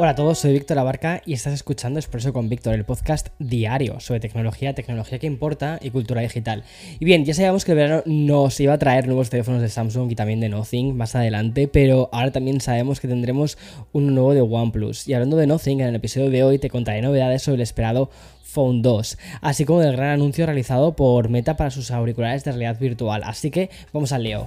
Hola a todos, soy Víctor Abarca y estás escuchando Expreso con Víctor, el podcast diario sobre tecnología, tecnología que importa y cultura digital. Y bien, ya sabíamos que el verano nos iba a traer nuevos teléfonos de Samsung y también de Nothing más adelante, pero ahora también sabemos que tendremos uno nuevo de OnePlus. Y hablando de Nothing, en el episodio de hoy te contaré novedades sobre el esperado Phone 2, así como del gran anuncio realizado por Meta para sus auriculares de realidad virtual. Así que vamos al lío.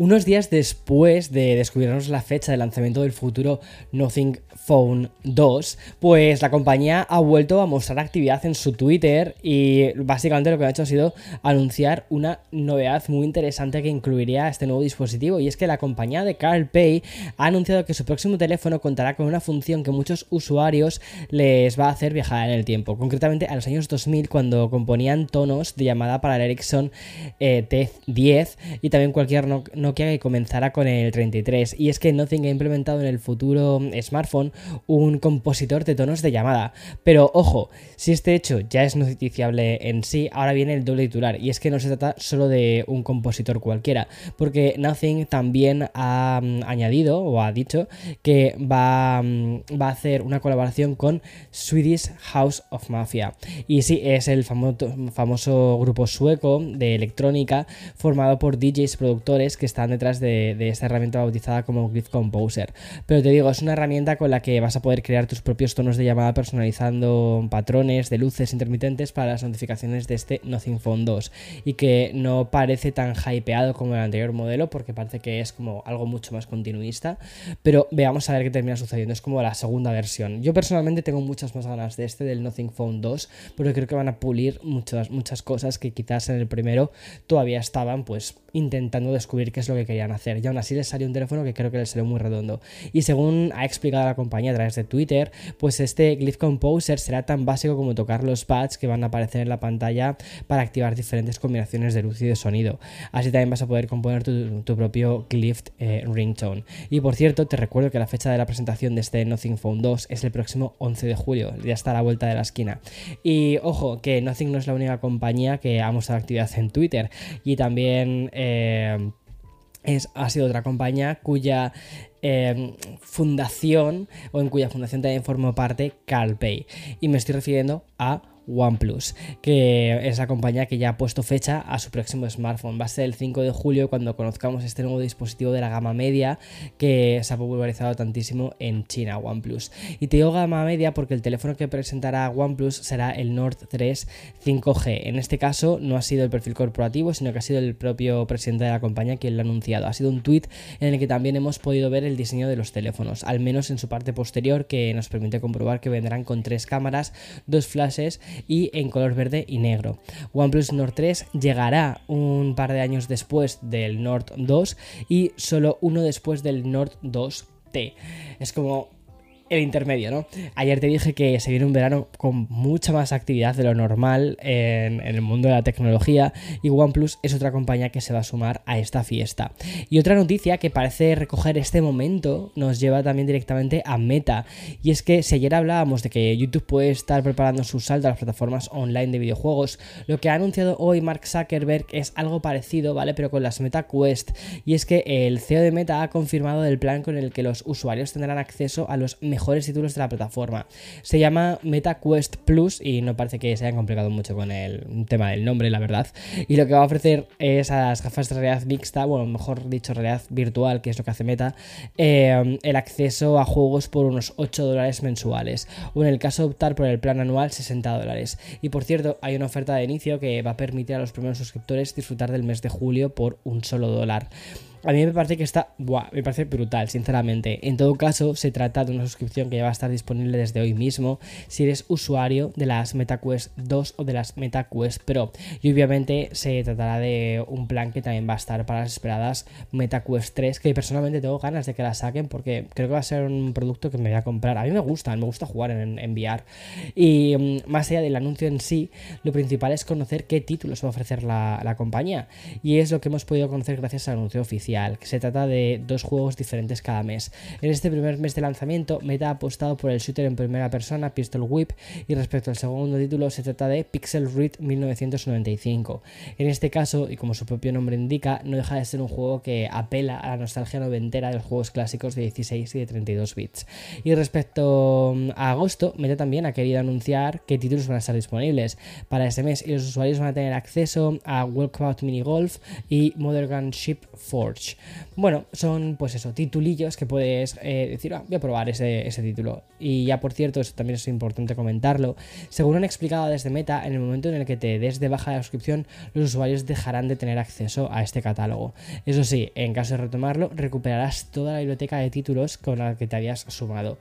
Unos días después de descubrirnos la fecha de lanzamiento del futuro Nothing Phone 2, pues la compañía ha vuelto a mostrar actividad en su Twitter y básicamente lo que ha hecho ha sido anunciar una novedad muy interesante que incluiría este nuevo dispositivo y es que la compañía de CarPay ha anunciado que su próximo teléfono contará con una función que muchos usuarios les va a hacer viajar en el tiempo, concretamente a los años 2000 cuando componían tonos de llamada para el Ericsson eh, T10 y también cualquier que comenzará con el 33. Y es que Nothing ha implementado en el futuro smartphone un compositor de tonos de llamada. Pero ojo, si este hecho ya es noticiable en sí, ahora viene el doble titular. Y es que no se trata solo de un compositor cualquiera, porque Nothing también ha mm, añadido o ha dicho que va, mm, va a hacer una colaboración con Swedish House of Mafia. Y sí, es el famoso, famoso grupo sueco de electrónica formado por DJs productores que están detrás de, esta herramienta bautizada como Glyph Composer. Pero te digo, es una herramienta con la que vas a poder crear tus propios tonos de llamada personalizando patrones de luces intermitentes para las notificaciones de este Nothing Phone 2 y que no parece tan hypeado como el anterior modelo porque parece que es como algo mucho más continuista, pero veamos a ver qué termina sucediendo, es como la segunda versión. Yo personalmente tengo muchas más ganas de este, del Nothing Phone 2, porque creo que van a pulir muchas, muchas cosas que quizás en el primero todavía estaban pues intentando descubrir qué es lo que querían hacer. Y aún así les salió un teléfono que creo que les salió muy redondo. Y según ha explicado la compañía a través de Twitter, pues este Glyph Composer será tan básico como tocar los pads que van a aparecer en la pantalla para activar diferentes combinaciones de luz y de sonido. Así también vas a poder componer tu, propio Glyph eh, ringtone. Y por cierto, te recuerdo que la fecha de la presentación de este Nothing Phone 2 es el próximo 11 de julio, ya está a la vuelta de la esquina. Y ojo, que Nothing no es la única compañía que ha mostrado actividad en Twitter y también... Eh, es, ha sido otra compañía cuya eh, fundación o en cuya fundación también formó parte CalPay. Y me estoy refiriendo a OnePlus, que es la compañía que ya ha puesto fecha a su próximo smartphone. Va a ser el 5 de julio cuando conozcamos este nuevo dispositivo de la gama media que se ha popularizado tantísimo en China, OnePlus. Y te digo gama media porque el teléfono que presentará OnePlus será el Nord 3 5G. En este caso no ha sido el perfil corporativo, sino que ha sido el propio presidente de la compañía quien lo ha anunciado. Ha sido un tweet en el que también hemos podido ver el diseño de los teléfonos, al menos en su parte posterior que nos permite comprobar que vendrán con tres cámaras, dos flashes y en color verde y negro. OnePlus Nord 3 llegará un par de años después del Nord 2 y solo uno después del Nord 2T. Es como el intermedio, ¿no? Ayer te dije que se viene un verano con mucha más actividad de lo normal en, el mundo de la tecnología y OnePlus es otra compañía que se va a sumar a esta fiesta. Y otra noticia que parece recoger este momento nos lleva también directamente a Meta y es que si ayer hablábamos de que YouTube puede estar preparando su salto a las plataformas online de videojuegos, lo que ha anunciado hoy Mark Zuckerberg es algo parecido, ¿vale? Pero con las Meta Quest y es que el CEO de Meta ha confirmado el plan con el que los usuarios tendrán acceso a los mejores mejores títulos de la plataforma. Se llama MetaQuest Plus y no parece que se haya complicado mucho con el tema del nombre, la verdad. Y lo que va a ofrecer es a las gafas de realidad mixta, bueno, mejor dicho, realidad virtual, que es lo que hace Meta, eh, el acceso a juegos por unos 8 dólares mensuales. O en el caso de optar por el plan anual, 60 dólares. Y por cierto, hay una oferta de inicio que va a permitir a los primeros suscriptores disfrutar del mes de julio por un solo dólar. A mí me parece que está, buah, me parece brutal, sinceramente. En todo caso, se trata de una suscripción que ya va a estar disponible desde hoy mismo si eres usuario de las MetaQuest 2 o de las MetaQuest Pro. Y obviamente se tratará de un plan que también va a estar para las esperadas MetaQuest 3, que personalmente tengo ganas de que la saquen porque creo que va a ser un producto que me voy a comprar. A mí me gusta, me gusta jugar en, enviar. Y mm, más allá del anuncio en sí, lo principal es conocer qué títulos va a ofrecer la compañía. Y es lo que hemos podido conocer gracias al anuncio oficial que se trata de dos juegos diferentes cada mes. En este primer mes de lanzamiento, Meta ha apostado por el shooter en primera persona Pistol Whip y respecto al segundo título se trata de Pixel Read 1995. En este caso, y como su propio nombre indica, no deja de ser un juego que apela a la nostalgia noventera de los juegos clásicos de 16 y de 32 bits. Y respecto mm, a agosto, Meta también ha querido anunciar qué títulos van a estar disponibles para ese mes y los usuarios van a tener acceso a Walkabout Mini Golf y Modern Gunship Forge. Bueno, son pues eso, titulillos que puedes eh, decir, ah, voy a probar ese, título. Y ya por cierto, eso también es importante comentarlo, según han explicado desde Meta, en el momento en el que te des de baja la suscripción, los usuarios dejarán de tener acceso a este catálogo. Eso sí, en caso de retomarlo, recuperarás toda la biblioteca de títulos con la que te habías sumado.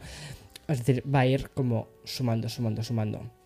Es decir, va a ir como sumando, sumando, sumando.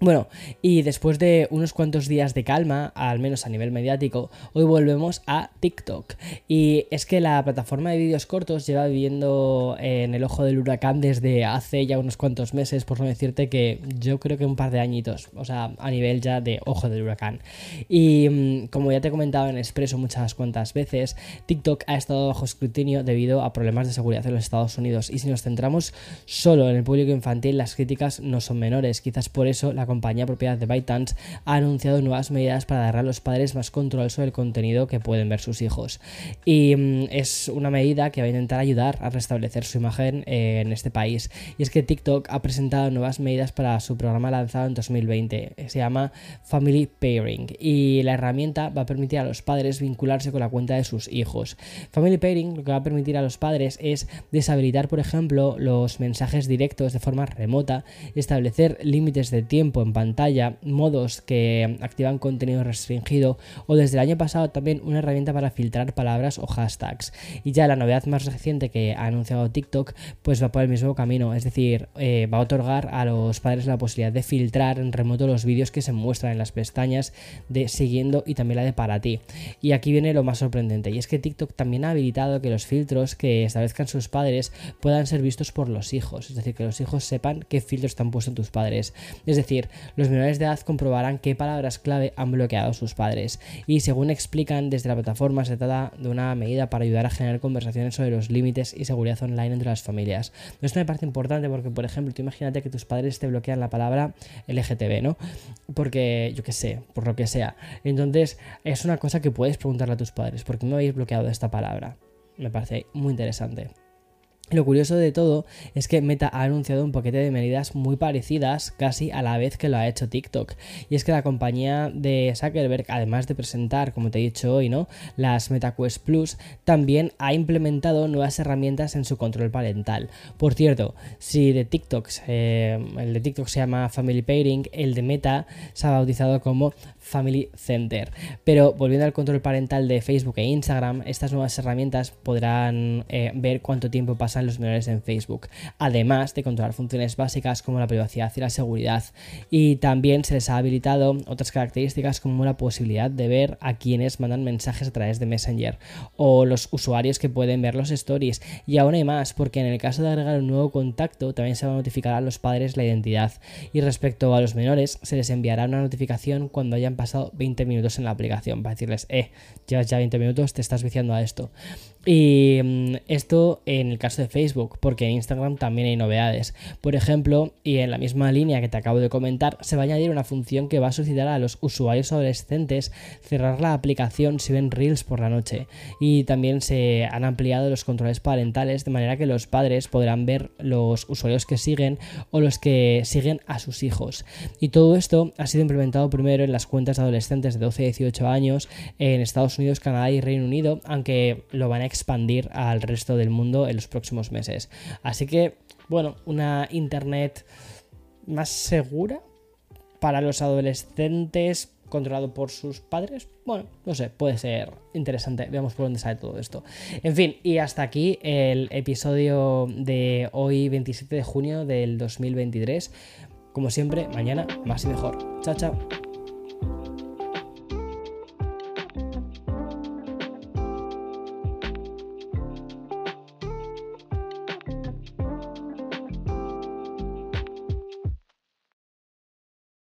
Bueno, y después de unos cuantos días de calma, al menos a nivel mediático, hoy volvemos a TikTok. Y es que la plataforma de vídeos cortos lleva viviendo en el ojo del huracán desde hace ya unos cuantos meses, por no decirte que yo creo que un par de añitos, o sea, a nivel ya de ojo del huracán. Y mm, como ya te he comentado en Expreso muchas cuantas veces, TikTok ha estado bajo escrutinio debido a problemas de seguridad en los Estados Unidos. Y si nos centramos solo en el público infantil, las críticas no son menores. Quizás por eso la compañía propiedad de ByteDance ha anunciado nuevas medidas para dar a los padres más control sobre el contenido que pueden ver sus hijos. Y mm, es una medida que va a intentar ayudar a restablecer su imagen eh, en este país. Y es que TikTok ha presentado nuevas medidas para su programa lanzado en 2020. Se llama Family Pairing y la herramienta va a permitir a los padres vincularse con la cuenta de sus hijos. Family Pairing lo que va a permitir a los padres es deshabilitar, por ejemplo, los mensajes directos de forma remota, establecer límites de tiempo en pantalla, modos que activan contenido restringido o desde el año pasado también una herramienta para filtrar palabras o hashtags. Y ya la novedad más reciente que ha anunciado TikTok pues va por el mismo camino, es decir, eh, va a otorgar a los padres la posibilidad de filtrar en remoto los vídeos que se muestran en las pestañas de siguiendo y también la de para ti. Y aquí viene lo más sorprendente y es que TikTok también ha habilitado que los filtros que establezcan sus padres puedan ser vistos por los hijos, es decir, que los hijos sepan qué filtros están puestos tus padres. Es decir, los menores de edad comprobarán qué palabras clave han bloqueado sus padres. Y según explican desde la plataforma, se trata de una medida para ayudar a generar conversaciones sobre los límites y seguridad online entre las familias. Esto me parece importante porque, por ejemplo, tú imagínate que tus padres te bloquean la palabra LGTB, ¿no? Porque, yo qué sé, por lo que sea. Entonces, es una cosa que puedes preguntarle a tus padres, ¿por qué me habéis bloqueado esta palabra? Me parece muy interesante. Lo curioso de todo es que Meta ha anunciado un paquete de medidas muy parecidas casi a la vez que lo ha hecho TikTok. Y es que la compañía de Zuckerberg, además de presentar, como te he dicho hoy, ¿no? las MetaQuest Plus, también ha implementado nuevas herramientas en su control parental. Por cierto, si de TikTok, el de TikTok se llama Family Pairing, el de Meta se ha bautizado como Family Center. Pero volviendo al control parental de Facebook e Instagram, estas nuevas herramientas podrán eh, ver cuánto tiempo los menores en Facebook, además de controlar funciones básicas como la privacidad y la seguridad. Y también se les ha habilitado otras características como la posibilidad de ver a quienes mandan mensajes a través de Messenger o los usuarios que pueden ver los stories. Y aún hay más, porque en el caso de agregar un nuevo contacto también se va a notificar a los padres la identidad. Y respecto a los menores, se les enviará una notificación cuando hayan pasado 20 minutos en la aplicación para decirles, eh, llevas ya 20 minutos, te estás viciando a esto. Y mm, esto en el caso de Facebook, porque en Instagram también hay novedades. Por ejemplo, y en la misma línea que te acabo de comentar, se va a añadir una función que va a solicitar a los usuarios adolescentes cerrar la aplicación si ven Reels por la noche. Y también se han ampliado los controles parentales de manera que los padres podrán ver los usuarios que siguen o los que siguen a sus hijos. Y todo esto ha sido implementado primero en las cuentas de adolescentes de 12 y 18 años en Estados Unidos, Canadá y Reino Unido, aunque lo van a expandir al resto del mundo en los próximos meses. Así que, bueno, una internet más segura para los adolescentes controlado por sus padres. Bueno, no sé, puede ser interesante. Veamos por dónde sale todo esto. En fin, y hasta aquí el episodio de hoy, 27 de junio del 2023. Como siempre, mañana más y mejor. Chao, chao.